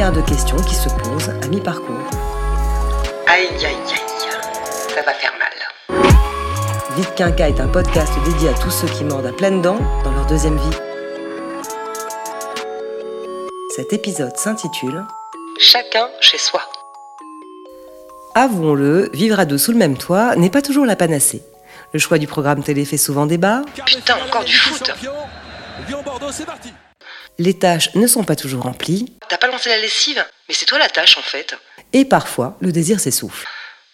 De questions qui se posent à mi-parcours. Aïe, aïe, aïe, ça va faire mal. Vite Quinca est un podcast dédié à tous ceux qui mordent à pleines dents dans leur deuxième vie. Cet épisode s'intitule Chacun chez soi. Avouons-le, vivre à deux sous le même toit n'est pas toujours la panacée. Le choix du programme télé fait souvent débat. Putain, encore du foot Les tâches ne sont pas toujours remplies. T'as pas lancé la lessive? Mais c'est toi la tâche en fait. Et parfois, le désir s'essouffle.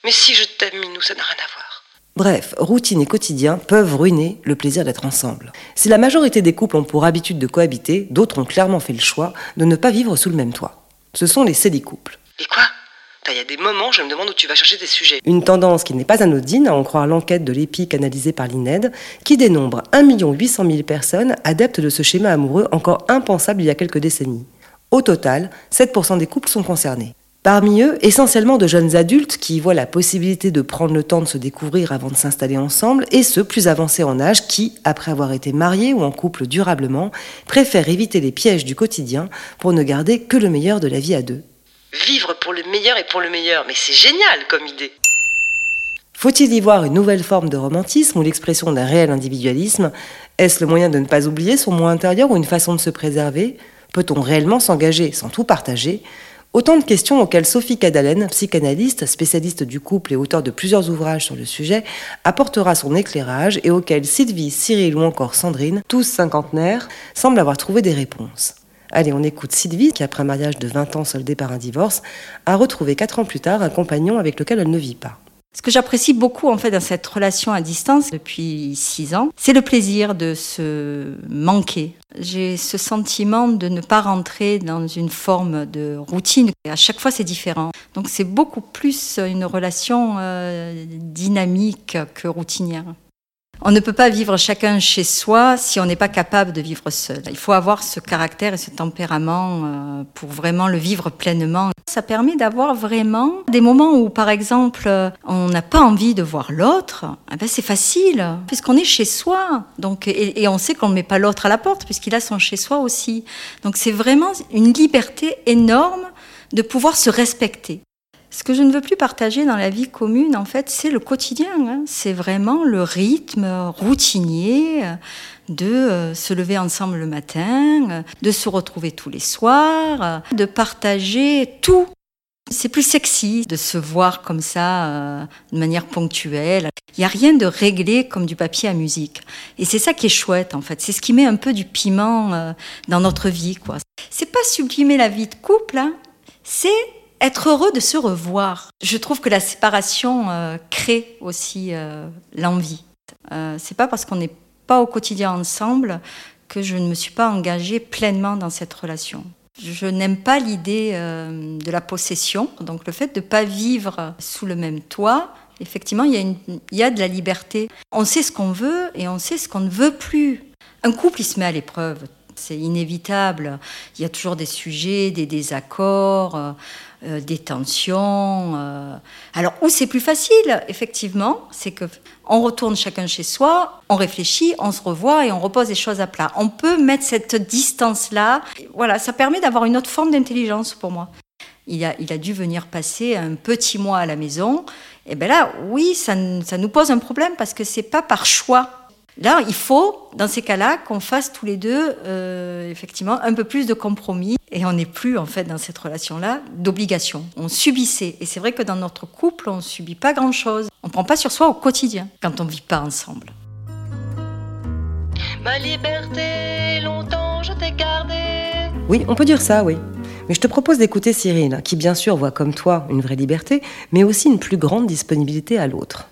Mais si je t'aime, Minou, ça n'a rien à voir. Bref, routine et quotidien peuvent ruiner le plaisir d'être ensemble. Si la majorité des couples ont pour habitude de cohabiter, d'autres ont clairement fait le choix de ne pas vivre sous le même toit. Ce sont les célicouples. Et quoi? Il y a des moments, je me demande où tu vas chercher tes sujets. Une tendance qui n'est pas anodine, à en croire l'enquête de l'EPIC analysée par l'INED, qui dénombre 1 800 000 personnes adeptes de ce schéma amoureux encore impensable il y a quelques décennies. Au total, 7% des couples sont concernés. Parmi eux, essentiellement de jeunes adultes qui voient la possibilité de prendre le temps de se découvrir avant de s'installer ensemble, et ceux plus avancés en âge qui, après avoir été mariés ou en couple durablement, préfèrent éviter les pièges du quotidien pour ne garder que le meilleur de la vie à deux. Vivre pour le meilleur et pour le meilleur, mais c'est génial comme idée. Faut-il y voir une nouvelle forme de romantisme ou l'expression d'un réel individualisme? Est-ce le moyen de ne pas oublier son moi intérieur ou une façon de se préserver? Peut-on réellement s'engager sans tout partager? Autant de questions auxquelles Sophie Cadalen, psychanalyste, spécialiste du couple et auteur de plusieurs ouvrages sur le sujet, apportera son éclairage et auxquelles Sylvie, Cyril ou encore Sandrine, tous cinquantenaires, semblent avoir trouvé des réponses. Allez, on écoute Sylvie, qui après un mariage de 20 ans soldé par un divorce, a retrouvé 4 ans plus tard un compagnon avec lequel elle ne vit pas. Ce que j'apprécie beaucoup en fait dans cette relation à distance depuis six ans, c'est le plaisir de se manquer. J'ai ce sentiment de ne pas rentrer dans une forme de routine. À chaque fois, c'est différent. Donc, c'est beaucoup plus une relation euh, dynamique que routinière. On ne peut pas vivre chacun chez soi si on n'est pas capable de vivre seul. Il faut avoir ce caractère et ce tempérament euh, pour vraiment le vivre pleinement. Ça permet d'avoir vraiment des moments où, par exemple, on n'a pas envie de voir l'autre. Eh ben c'est facile, puisqu'on est chez soi. Donc, et, et on sait qu'on ne met pas l'autre à la porte, puisqu'il a son chez soi aussi. Donc c'est vraiment une liberté énorme de pouvoir se respecter. Ce que je ne veux plus partager dans la vie commune, en fait, c'est le quotidien. Hein. C'est vraiment le rythme routinier de euh, se lever ensemble le matin, euh, de se retrouver tous les soirs, euh, de partager tout. C'est plus sexy de se voir comme ça, de manière ponctuelle. Il n'y a rien de réglé comme du papier à musique. Et c'est ça qui est chouette, en fait. C'est ce qui met un peu du piment dans notre vie, quoi. C'est pas sublimer la vie de couple, hein. c'est être heureux de se revoir. Je trouve que la séparation euh, crée aussi euh, l'envie. Euh, c'est pas parce qu'on n'est pas au quotidien ensemble que je ne me suis pas engagée pleinement dans cette relation. Je n'aime pas l'idée euh, de la possession, donc le fait de ne pas vivre sous le même toit. Effectivement, il y, il y a de la liberté. On sait ce qu'on veut et on sait ce qu'on ne veut plus. Un couple, il se met à l'épreuve. C'est inévitable. Il y a toujours des sujets, des désaccords. Euh, des tensions. Euh. Alors où c'est plus facile, effectivement, c'est que on retourne chacun chez soi, on réfléchit, on se revoit et on repose les choses à plat. On peut mettre cette distance-là. Voilà, ça permet d'avoir une autre forme d'intelligence pour moi. Il a, il a dû venir passer un petit mois à la maison. Et bien là, oui, ça, ça nous pose un problème parce que c'est pas par choix Là, il faut, dans ces cas-là, qu'on fasse tous les deux, euh, effectivement, un peu plus de compromis. Et on n'est plus, en fait, dans cette relation-là, d'obligation. On subissait. Et c'est vrai que dans notre couple, on ne subit pas grand-chose. On ne prend pas sur soi au quotidien quand on ne vit pas ensemble. Ma liberté, longtemps je t'ai gardée. Oui, on peut dire ça, oui. Mais je te propose d'écouter Cyril, qui bien sûr voit comme toi une vraie liberté, mais aussi une plus grande disponibilité à l'autre.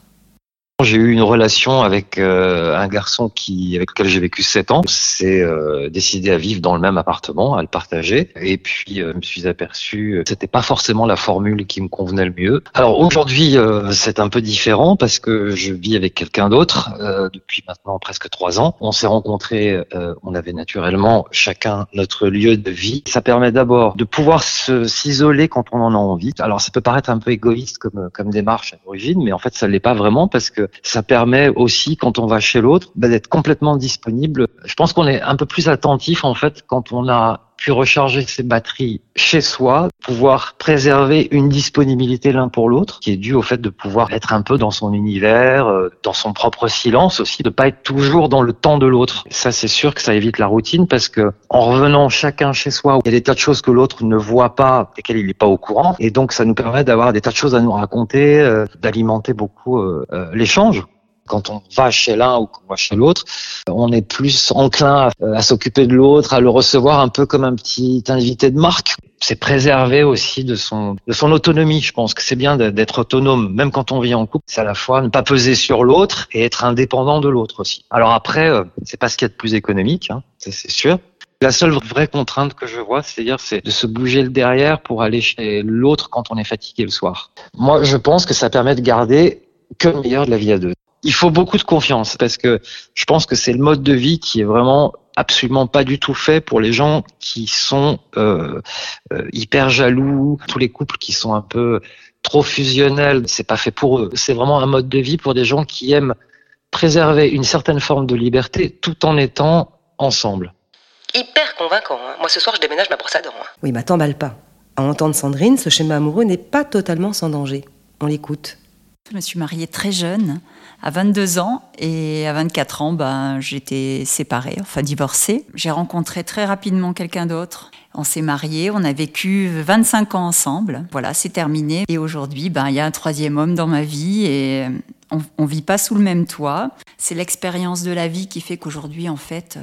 J'ai eu une relation avec euh, un garçon qui avec lequel j'ai vécu sept ans. C'est euh, décidé à vivre dans le même appartement, à le partager. Et puis euh, je me suis aperçu, c'était pas forcément la formule qui me convenait le mieux. Alors aujourd'hui, c'est un peu différent parce que je vis avec quelqu'un d'autre depuis maintenant presque trois ans. On s'est rencontrés, on avait naturellement chacun notre lieu de vie. Ça permet d'abord de pouvoir s'isoler quand on en a envie. Alors ça peut paraître un peu égoïste comme comme démarche à l'origine, mais en fait ça l'est pas vraiment parce que ça permet aussi, quand on va chez l'autre, bah, d'être complètement disponible. Je pense qu'on est un peu plus attentif, en fait, quand on a pu recharger ses batteries chez soi, pouvoir préserver une disponibilité l'un pour l'autre, qui est due au fait de pouvoir être un peu dans son univers, euh, dans son propre silence aussi, de pas être toujours dans le temps de l'autre. Ça, c'est sûr que ça évite la routine parce que en revenant chacun chez soi, il y a des tas de choses que l'autre ne voit pas, desquelles il n'est pas au courant, et donc ça nous permet d'avoir des tas de choses à nous raconter, euh, d'alimenter beaucoup euh, l'échange. Quand on va chez l'un ou qu'on va chez l'autre, on est plus enclin à, s'occuper de l'autre, à le recevoir un peu comme un petit invité de marque. C'est préserver aussi de son de son autonomie. Je pense que c'est bien d'être autonome, même quand on vit en couple. C'est à la fois ne pas peser sur l'autre et être indépendant de l'autre aussi. Alors après, euh, c'est pas ce qu'il y a de plus économique, hein, c'est sûr. La seule vraie contrainte que je vois, c'est-à-dire, c'est de se bouger le derrière pour aller chez l'autre quand on est fatigué le soir. Moi, je pense que ça permet de garder que le meilleur de la vie à deux il faut beaucoup de confiance parce que je pense que c'est le mode de vie qui est vraiment absolument pas du tout fait pour les gens qui sont euh, euh, hyper jaloux, tous les couples qui sont un peu trop fusionnels, c'est pas fait pour eux. C'est vraiment un mode de vie pour des gens qui aiment préserver une certaine forme de liberté tout en étant ensemble. Hyper convaincant. Hein. Moi ce soir je déménage ma brosse à dents. Hein. Oui, mais t'emballe pas. À entendre Sandrine, ce schéma amoureux n'est pas totalement sans danger. On l'écoute. Je me suis mariée très jeune à 22 ans et à 24 ans, ben, j'étais séparée, enfin divorcée. J'ai rencontré très rapidement quelqu'un d'autre. On s'est mariés, on a vécu 25 ans ensemble. Voilà, c'est terminé. Et aujourd'hui, ben, il y a un troisième homme dans ma vie et on, on vit pas sous le même toit. C'est l'expérience de la vie qui fait qu'aujourd'hui, en fait, euh,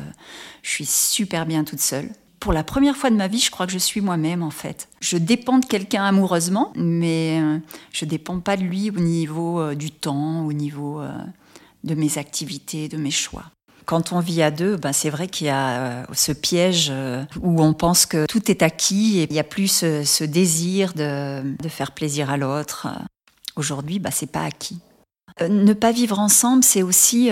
je suis super bien toute seule pour la première fois de ma vie, je crois que je suis moi-même en fait. Je dépends de quelqu'un amoureusement, mais euh, je dépends pas de lui au niveau euh, du temps, au niveau euh, de mes activités, de mes choix. Quand on vit à deux, ben c'est vrai qu'il y a ce piège où on pense que tout est acquis et il n'y a plus ce, désir de, faire plaisir à l'autre. Aujourd'hui, ben, c'est pas acquis. Ne pas vivre ensemble, c'est aussi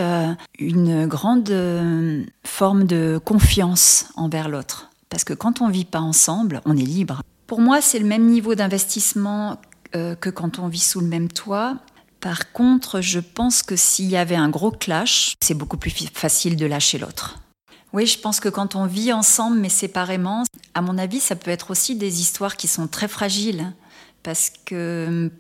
une grande forme de confiance envers l'autre. Parce que quand on ne vit pas ensemble, on est libre. Pour moi, c'est le même niveau d'investissement euh, que quand on vit sous le même toit. Par contre, je pense que s'il y avait un gros clash, c'est beaucoup plus facile de lâcher l'autre. Oui, je pense que quand on vit ensemble mais séparément, à mon avis, ça peut être aussi des histoires qui sont très fragiles. Parce que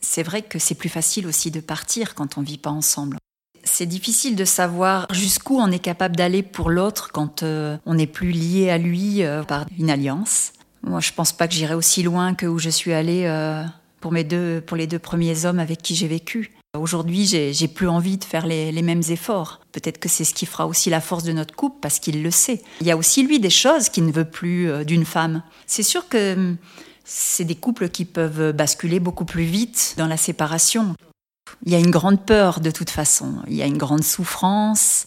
c'est vrai que c'est plus facile aussi de partir quand on ne vit pas ensemble c'est difficile de savoir jusqu'où on est capable d'aller pour l'autre quand euh, on n'est plus lié à lui euh, par une alliance. Moi, je pense pas que j'irai aussi loin que où je suis allée euh, pour mes deux, pour les deux premiers hommes avec qui j'ai vécu. Aujourd'hui, j'ai plus envie de faire les, les mêmes efforts. Peut-être que c'est ce qui fera aussi la force de notre couple parce qu'il le sait. Il y a aussi lui des choses qu'il ne veut plus d'une femme. C'est sûr que hum, c'est des couples qui peuvent basculer beaucoup plus vite dans la séparation. Il y a une grande peur de toute façon, il y a une grande souffrance.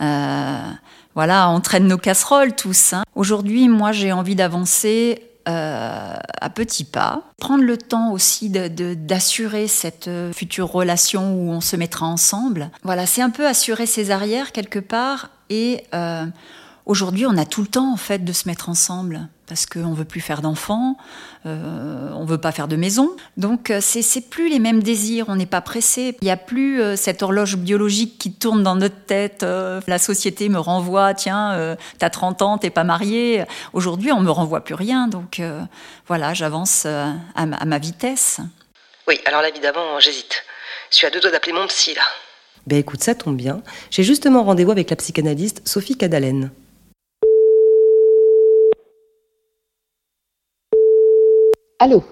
Euh, voilà, on traîne nos casseroles tous. Hein. Aujourd'hui, moi, j'ai envie d'avancer euh, à petits pas, prendre le temps aussi d'assurer cette future relation où on se mettra ensemble. Voilà, c'est un peu assurer ses arrières quelque part et euh, Aujourd'hui, on a tout le temps en fait de se mettre ensemble parce qu'on veut plus faire d'enfants, euh, on veut pas faire de maison. Donc euh, c'est c'est plus les mêmes désirs, on n'est pas pressé. Il n'y a plus euh, cette horloge biologique qui tourne dans notre tête. Euh, la société me renvoie, tiens, t'as 30 ans, t'es pas marié. Aujourd'hui, on me renvoie plus rien. Donc voilà, j'avance à, à, ma vitesse. Oui, alors là évidemment, j'hésite. Je suis à deux doigts d'appeler mon psy là. Ben écoute, ça tombe bien. J'ai justement rendez-vous avec la psychanalyste Sophie Cadalen. Allô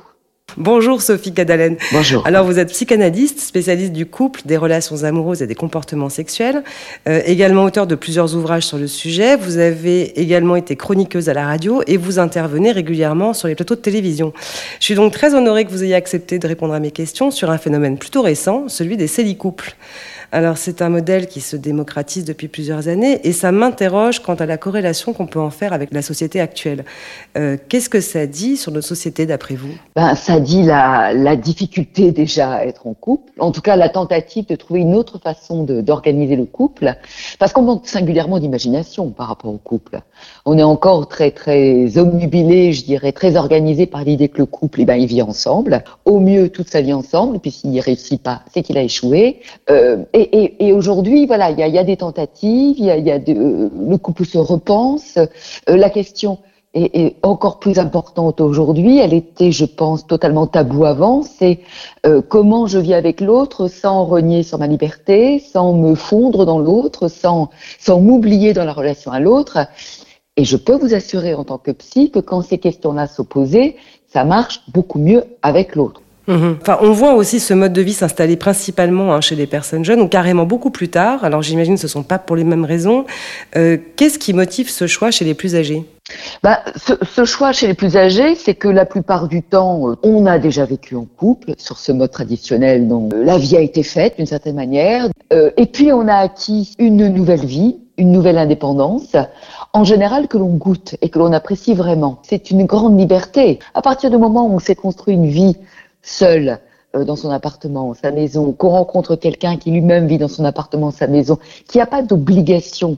Bonjour Sophie Cadalen. Bonjour. Alors vous êtes psychanalyste, spécialiste du couple, des relations amoureuses et des comportements sexuels, euh, également auteur de plusieurs ouvrages sur le sujet. Vous avez également été chroniqueuse à la radio et vous intervenez régulièrement sur les plateaux de télévision. Je suis donc très honorée que vous ayez accepté de répondre à mes questions sur un phénomène plutôt récent, celui des célicouples. Alors c'est un modèle qui se démocratise depuis plusieurs années et ça m'interroge quant à la corrélation qu'on peut en faire avec la société actuelle. Euh, qu'est-ce que ça dit sur notre société d'après vous? Ben, Ça dit la, difficulté déjà à être en couple, en tout cas la tentative de trouver une autre façon d'organiser le couple, parce qu'on manque singulièrement d'imagination par rapport au couple. On est encore très très omnubilé, je dirais, très organisé par l'idée que le couple, eh ben, il vit ensemble, au mieux toute sa vie ensemble, puis s'il n'y réussit pas, c'est qu'il a échoué. Euh, et, aujourd'hui, voilà, il y a, des tentatives, euh, le couple se repense. Euh, la question est, encore plus importante aujourd'hui. Elle était, je pense, totalement tabou avant. C'est euh, comment je vis avec l'autre sans renier sur ma liberté, sans me fondre dans l'autre, sans, m'oublier dans la relation à l'autre. Et je peux vous assurer en tant que psy que quand ces questions-là s'opposaient, ça marche beaucoup mieux avec l'autre. Mmh. Enfin, on voit aussi ce mode de vie s'installer principalement hein, chez les personnes jeunes ou carrément beaucoup plus tard. Alors j'imagine que ce ne sont pas pour les mêmes raisons. Euh, Qu'est-ce qui motive ce choix chez les plus âgés? Bah, ce, choix chez les plus âgés, c'est que la plupart du temps, euh, on a déjà vécu en couple sur ce mode traditionnel dont la vie a été faite d'une certaine manière. Euh, et puis on a acquis une nouvelle vie, une nouvelle indépendance, en général que l'on goûte et que l'on apprécie vraiment. C'est une grande liberté. À partir du moment où on s'est construit une vie seul euh, dans son appartement, sa maison, qu'on rencontre quelqu'un qui lui-même vit dans son appartement, sa maison, qui n'a pas d'obligation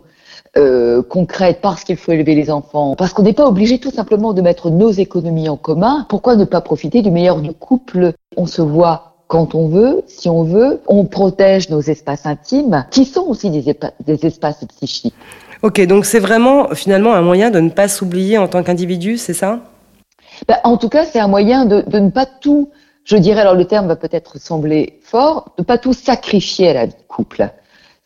euh, concrète parce qu'il faut élever les enfants, parce qu'on n'est pas obligé tout simplement de mettre nos économies en commun, pourquoi ne pas profiter du meilleur du couple? On se voit quand on veut, si on veut, on protège nos espaces intimes, qui sont aussi des, des espaces psychiques. Ok, donc c'est vraiment finalement un moyen de ne pas s'oublier en tant qu'individu, c'est ça? Ben, En tout cas, c'est un moyen de, de ne pas tout je dirais, alors le terme va peut-être sembler fort, de pas tout sacrifier à la vie de couple.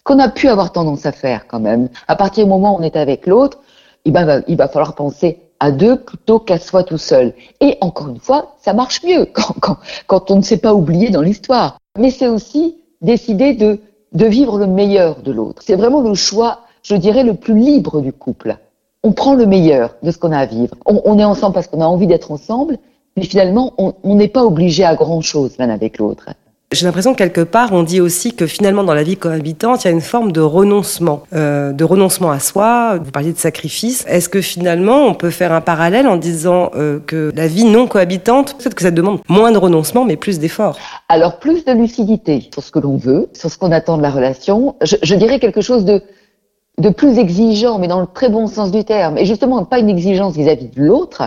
Qu'on a pu avoir tendance à faire quand même. À partir du moment où on est avec l'autre, il va, falloir penser à deux plutôt qu'à soi tout seul. Et encore une fois, ça marche mieux quand, on ne s'est pas oublié dans l'histoire. Mais c'est aussi décider de, vivre le meilleur de l'autre. C'est vraiment le choix, je dirais, le plus libre du couple. On prend le meilleur de ce qu'on a à vivre. On, on est ensemble parce qu'on a envie d'être ensemble, mais finalement, on n'est pas obligé à grand-chose l'un avec l'autre. J'ai l'impression que quelque part, on dit aussi que finalement, dans la vie cohabitante, il y a une forme de renoncement, euh, de renoncement à soi. Vous parliez de sacrifice. Est-ce que finalement, on peut faire un parallèle en disant euh, que la vie non cohabitante, peut-être que ça demande moins de renoncement, mais plus d'efforts Alors, plus de lucidité sur ce que l'on veut, sur ce qu'on attend de la relation. Je, je dirais quelque chose de, de plus exigeant, mais dans le très bon sens du terme. Et justement, pas une exigence vis-à-vis -vis de l'autre,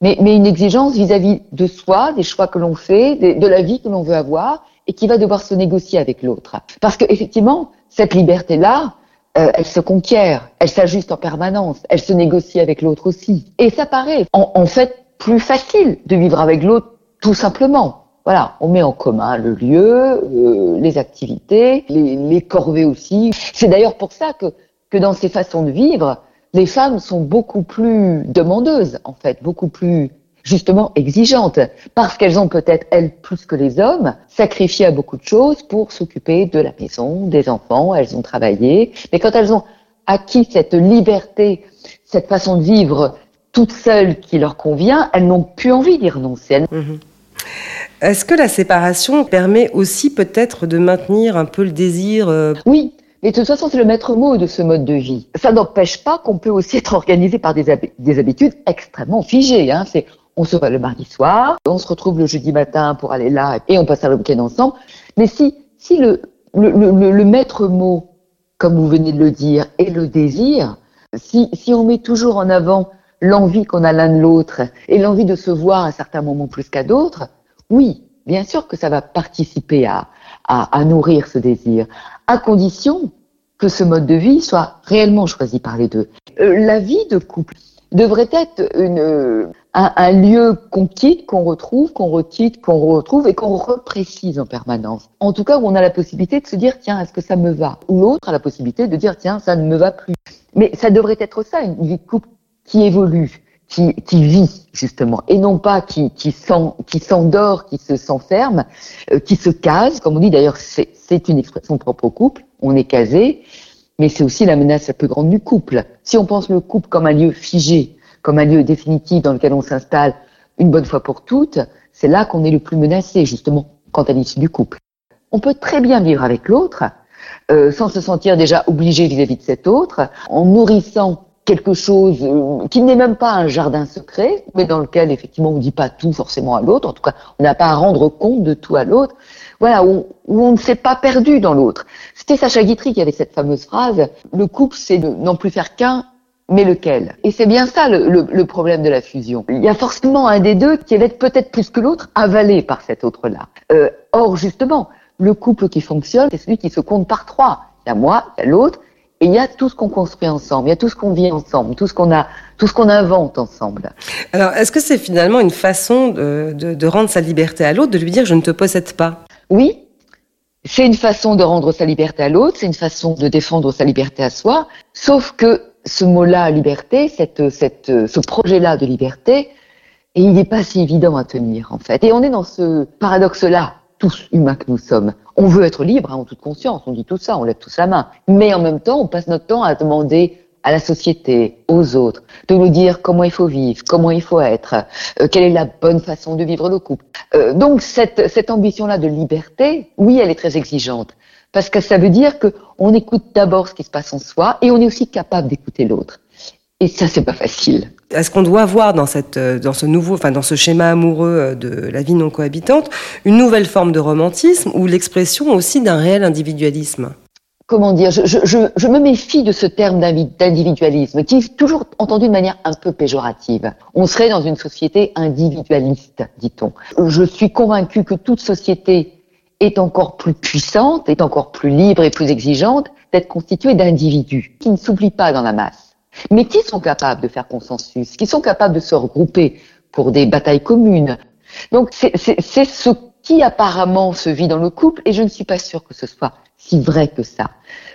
mais, mais une exigence vis-à-vis de soi, des choix que l'on fait, de, la vie que l'on veut avoir, et qui va devoir se négocier avec l'autre. Parce que effectivement, cette liberté-là, euh, elle se conquiert, elle s'ajuste en permanence, elle se négocie avec l'autre aussi. Et ça paraît en, en fait plus facile de vivre avec l'autre, tout simplement. Voilà, on met en commun le lieu, euh, les activités, les, les corvées aussi. C'est d'ailleurs pour ça que, que dans ces façons de vivre, les femmes sont beaucoup plus demandeuses, en fait, beaucoup plus justement exigeantes, parce qu'elles ont peut-être, elles, plus que les hommes, sacrifié à beaucoup de choses pour s'occuper de la maison, des enfants, elles ont travaillé, mais quand elles ont acquis cette liberté, cette façon de vivre toute seule qui leur convient, elles n'ont plus envie d'y renoncer. Mmh. Est-ce que la séparation permet aussi peut-être de maintenir un peu le désir euh... Oui, mais de toute façon, c'est le maître mot de ce mode de vie. Ça n'empêche pas qu'on peut aussi être organisé par des, hab des habitudes extrêmement figées. Hein. On se voit le mardi soir, on se retrouve le jeudi matin pour aller là et on passe un week-end ensemble. Mais si, si le, maître mot, comme vous venez de le dire, est le désir, si, on met toujours en avant l'envie qu'on a l'un de l'autre et l'envie de se voir à certains moments plus qu'à d'autres, oui, bien sûr que ça va participer à nourrir ce désir, à condition que ce mode de vie soit réellement choisi par les deux. Euh, la vie de couple devrait être une, euh, un, un, lieu qu'on quitte, qu'on retrouve, qu'on requitte, qu'on retrouve et qu'on reprécise en permanence. En tout cas, où on a la possibilité de se dire tiens, est-ce que ça me va? Ou l'autre a la possibilité de dire tiens, ça ne me va plus. Mais ça devrait être ça, une vie de couple qui évolue, qui, qui vit justement, et non pas qui, qui s'endort, qui se s'enferme, euh, qui se case, comme on dit d'ailleurs, c'est une expression propre au couple, on est casé, mais c'est aussi la menace la plus grande du couple. Si on pense le couple comme un lieu figé, comme un lieu définitif dans lequel on s'installe une bonne fois pour toutes, c'est là qu'on est le plus menacé, justement, quant à l'issue du couple. On peut très bien vivre avec l'autre, euh, sans se sentir déjà obligé vis-à-vis de cet autre, en nourrissant quelque chose euh, qui n'est même pas un jardin secret, mais dans lequel effectivement on ne dit pas tout forcément à l'autre, en tout cas on n'a pas à rendre compte de tout à l'autre, voilà, où, on ne s'est pas perdu dans l'autre. C'était Sacha Guitry qui avait cette fameuse phrase, le couple c'est de n'en plus faire qu'un, mais lequel? Et c'est bien ça le, problème de la fusion. Il y a forcément un des deux qui va être peut-être plus que l'autre avalé par cet autre-là. Euh, or justement, le couple qui fonctionne, c'est celui qui se compte par trois. Il y a moi, il y a l'autre, et il y a tout ce qu'on construit ensemble, il y a tout ce qu'on vit ensemble, tout ce qu'on a, tout ce qu'on invente ensemble. Alors, est-ce que c'est finalement une façon de, de, de rendre sa liberté à l'autre, de lui dire je ne te possède pas? Oui, c'est une façon de rendre sa liberté à l'autre, c'est une façon de défendre sa liberté à soi. Sauf que ce mot-là, liberté, cette, cette, ce projet-là de liberté, et il n'est pas si évident à tenir en fait. Et on est dans ce paradoxe-là tous humains que nous sommes. On veut être libre, hein, en toute conscience, on dit tout ça, on lève tous la main. Mais en même temps, on passe notre temps à demander à la société, aux autres, de nous dire comment il faut vivre, comment il faut être, euh, quelle est la bonne façon de vivre le couple. Euh, donc cette, cette ambition-là de liberté, oui, elle est très exigeante, parce que ça veut dire que on écoute d'abord ce qui se passe en soi et on est aussi capable d'écouter l'autre. Et ça, c'est pas facile. Est-ce qu'on doit voir euh, dans ce nouveau, enfin dans ce schéma amoureux euh, de la vie non cohabitante, une nouvelle forme de romantisme ou l'expression aussi d'un réel individualisme? Comment dire je, je, je, me méfie de ce terme d'individualisme qui est toujours entendu de manière un peu péjorative. On serait dans une société individualiste, dit-on. Je suis convaincue que toute société est encore plus puissante, est encore plus libre et plus exigeante d'être constituée d'individus qui ne s'oublient pas dans la masse mais qui sont capables de faire consensus, qui sont capables de se regrouper pour des batailles communes? Donc c'est ce qui apparemment se vit dans le couple, et je ne suis pas sûre que ce soit si vrai que ça.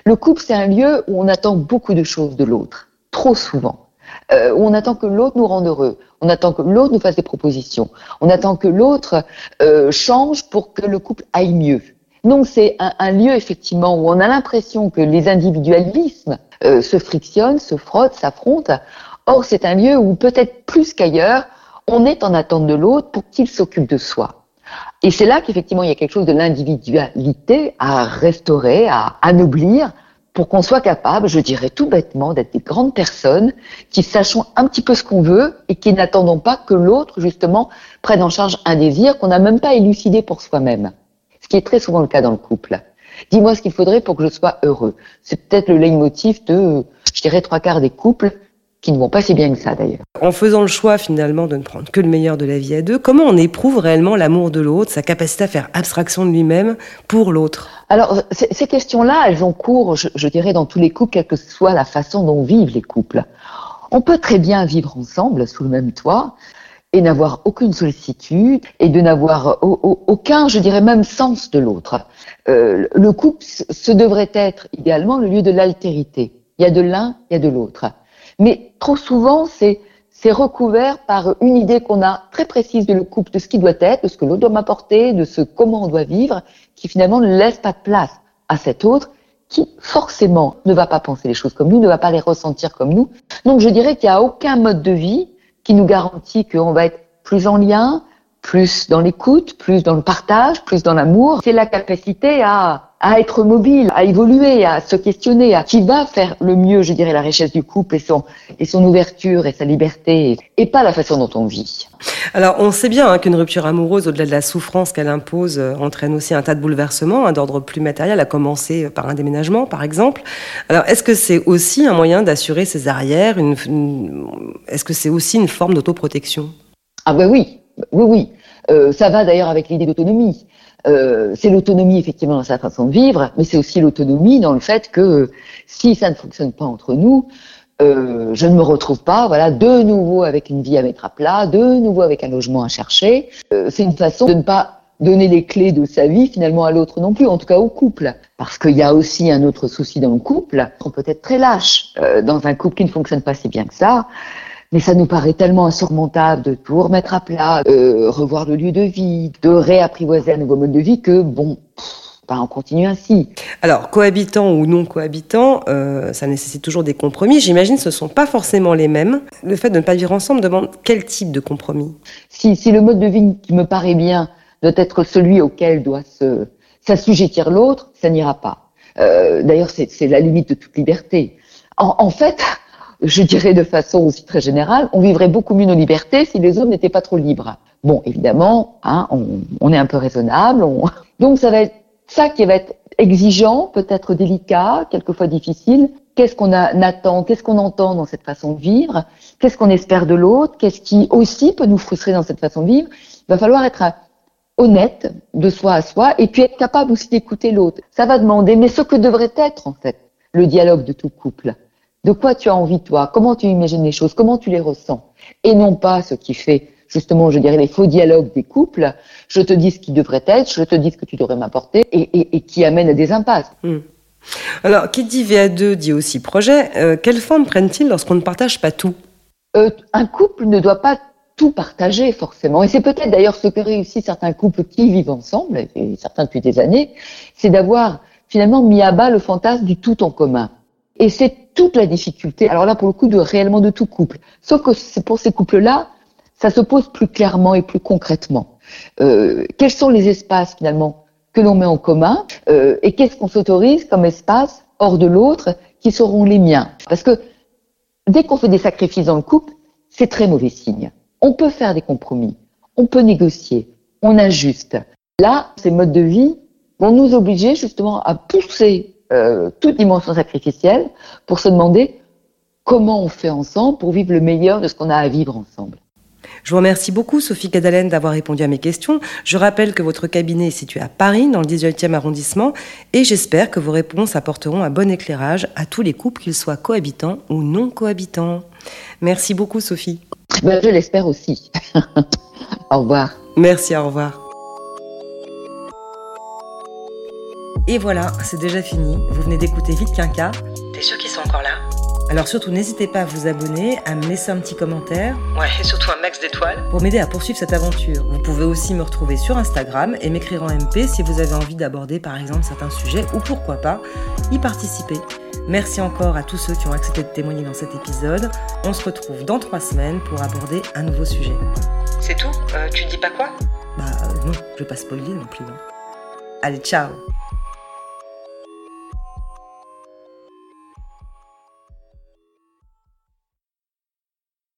Le couple, c'est un lieu où on attend beaucoup de choses de l'autre, trop souvent. Euh, où on attend que l'autre nous rende heureux, on attend que l'autre nous fasse des propositions, on attend que l'autre euh, change pour que le couple aille mieux. Donc c'est un, lieu effectivement où on a l'impression que les individualismes euh, se frictionnent, se frottent, s'affrontent. Or, c'est un lieu où peut-être plus qu'ailleurs, on est en attente de l'autre pour qu'il s'occupe de soi. Et c'est là qu'effectivement, il y a quelque chose de l'individualité à restaurer, à anoblir, pour qu'on soit capable, je dirais tout bêtement, d'être des grandes personnes qui sachons un petit peu ce qu'on veut et qui n'attendons pas que l'autre, justement, prenne en charge un désir qu'on n'a même pas élucidé pour soi-même. Ce qui est très souvent le cas dans le couple. Dis-moi ce qu'il faudrait pour que je sois heureux. C'est peut-être le leitmotiv de, je dirais, trois quarts des couples qui ne vont pas si bien que ça d'ailleurs. En faisant le choix finalement de ne prendre que le meilleur de la vie à deux, comment on éprouve réellement l'amour de l'autre, sa capacité à faire abstraction de lui-même pour l'autre? Alors ces questions-là, elles ont cours, je, je, dirais, dans tous les couples, quelle que soit la façon dont vivent les couples. On peut très bien vivre ensemble sous le même toit, et n'avoir aucune sollicitude et de n'avoir aucun, je dirais même, sens de l'autre. Euh, le couple, ce devrait être idéalement le lieu de l'altérité. Il y a de l'un, il y a de l'autre. Mais trop souvent, c'est c'est recouvert par une idée qu'on a très précise de le couple, de ce qui doit être, de ce que l'autre doit m'apporter, de ce comment on doit vivre, qui finalement ne laisse pas de place à cet autre qui forcément ne va pas penser les choses comme nous, ne va pas les ressentir comme nous. Donc je dirais qu'il n'y a aucun mode de vie qui nous garantit qu'on va être plus en lien, plus dans l'écoute, plus dans le partage, plus dans l'amour. C'est la capacité à, à être mobile, à évoluer, à se questionner, à qui va faire le mieux, je dirais, la richesse du couple et son, et son ouverture et sa liberté, et pas la façon dont on vit. Alors, on sait bien hein, qu'une rupture amoureuse, au-delà de la souffrance qu'elle impose, euh, entraîne aussi un tas de bouleversements, hein, d'ordre plus matériel, à commencer par un déménagement, par exemple. Alors, est-ce que c'est aussi un moyen d'assurer ses arrières une, Est-ce que c'est aussi une forme d'autoprotection? Ah ben oui, oui, oui. Euh, ça va d'ailleurs avec l'idée d'autonomie. Euh, c'est l'autonomie effectivement dans sa façon de vivre, mais c'est aussi l'autonomie dans le fait que si ça ne fonctionne pas entre nous, euh, je ne me retrouve pas, voilà, de nouveau avec une vie à mettre à plat, de nouveau avec un logement à chercher. C'est une façon de ne pas donner les clés de sa vie finalement à l'autre non plus, en tout cas au couple. Parce qu'il y a aussi un autre souci dans le couple, on peut être très lâche dans un couple qui ne fonctionne pas si bien que ça Mais ça nous paraît tellement insurmontable de tout remettre à plat, euh, revoir le lieu de vie, de réapprivoiser un nouveau mode de vie que, bon, ben on continue ainsi. Alors, cohabitants ou non cohabitants, euh, ça nécessite toujours des compromis. J'imagine que ce ne sont pas forcément les mêmes. Le fait de ne pas vivre ensemble demande quel type de compromis? Si, si le mode de vie qui me paraît bien doit être celui auquel doit se s'assujettir l'autre, ça n'ira pas. Euh, D'ailleurs, c'est la limite de toute liberté. En, en fait, je dirais de façon aussi très générale, on vivrait beaucoup mieux nos libertés si les hommes n'étaient pas trop libres. Bon, évidemment, hein, on, est un peu raisonnable. On... Donc ça va être ça qui va être exigeant, peut-être délicat, quelquefois difficile. Qu'est-ce qu'on attend, qu'est-ce qu'on entend dans cette façon de vivre, qu'est-ce qu'on espère de l'autre, qu'est-ce qui aussi peut nous frustrer dans cette façon de vivre? Il va falloir être honnête de soi à soi et puis être capable aussi d'écouter l'autre. Ça va demander, mais ce que devrait être en fait le dialogue de tout couple. De quoi tu as envie toi? Comment tu imagines les choses? Comment tu les ressens? Et non pas ce qui fait justement, je dirais, les faux dialogues des couples. Je te dis ce qui devrait être, je te dis ce que tu devrais m'apporter et, qui amène à des impasses. Hmm. Alors, qui dit VA2 dit aussi projet. Euh, quelle forme prennent-ils lorsqu'on ne partage pas tout? Euh, Un couple ne doit pas tout partager forcément. Et c'est peut-être d'ailleurs ce que réussissent certains couples qui vivent ensemble, et certains depuis des années, c'est d'avoir finalement mis à bas le fantasme du tout en commun. Et c'est toute la difficulté, alors là pour le coup, de réellement de tout couple. Sauf que c'est pour ces couples-là, ça se pose plus clairement et plus concrètement. Euh, quels sont les espaces finalement que l'on met en commun euh, et qu'est-ce qu'on s'autorise comme espace hors de l'autre qui seront les miens? Parce que dès qu'on fait des sacrifices dans le couple, c'est très mauvais signe. On peut faire des compromis, on peut négocier, on ajuste. Là, ces modes de vie vont nous obliger justement à pousser euh, toute dimension sacrificielle pour se demander comment on fait ensemble pour vivre le meilleur de ce qu'on a à vivre ensemble. Je vous remercie beaucoup, Sophie Cadalen, d'avoir répondu à mes questions. Je rappelle que votre cabinet est situé à Paris, dans le 18e arrondissement, et j'espère que vos réponses apporteront un bon éclairage à tous les couples, qu'ils soient cohabitants ou non cohabitants. Merci beaucoup, Sophie. Ben, je l'espère aussi. au revoir. Merci, au revoir. Et voilà, c'est déjà fini. Vous venez d'écouter Vite Quinca. T'es sûr qu'ils sont encore là? Alors surtout, n'hésitez pas à vous abonner, à me laisser un petit commentaire. Ouais, et surtout un max d'étoiles. Pour m'aider à poursuivre cette aventure. Vous pouvez aussi me retrouver sur Instagram et m'écrire en MP si vous avez envie d'aborder par exemple certains sujets ou pourquoi pas y participer. Merci encore à tous ceux qui ont accepté de témoigner dans cet épisode. On se retrouve dans trois semaines pour aborder un nouveau sujet. C'est tout? Euh, Tu dis pas quoi? Bah non, je vais pas spoiler non plus. Non. Allez, ciao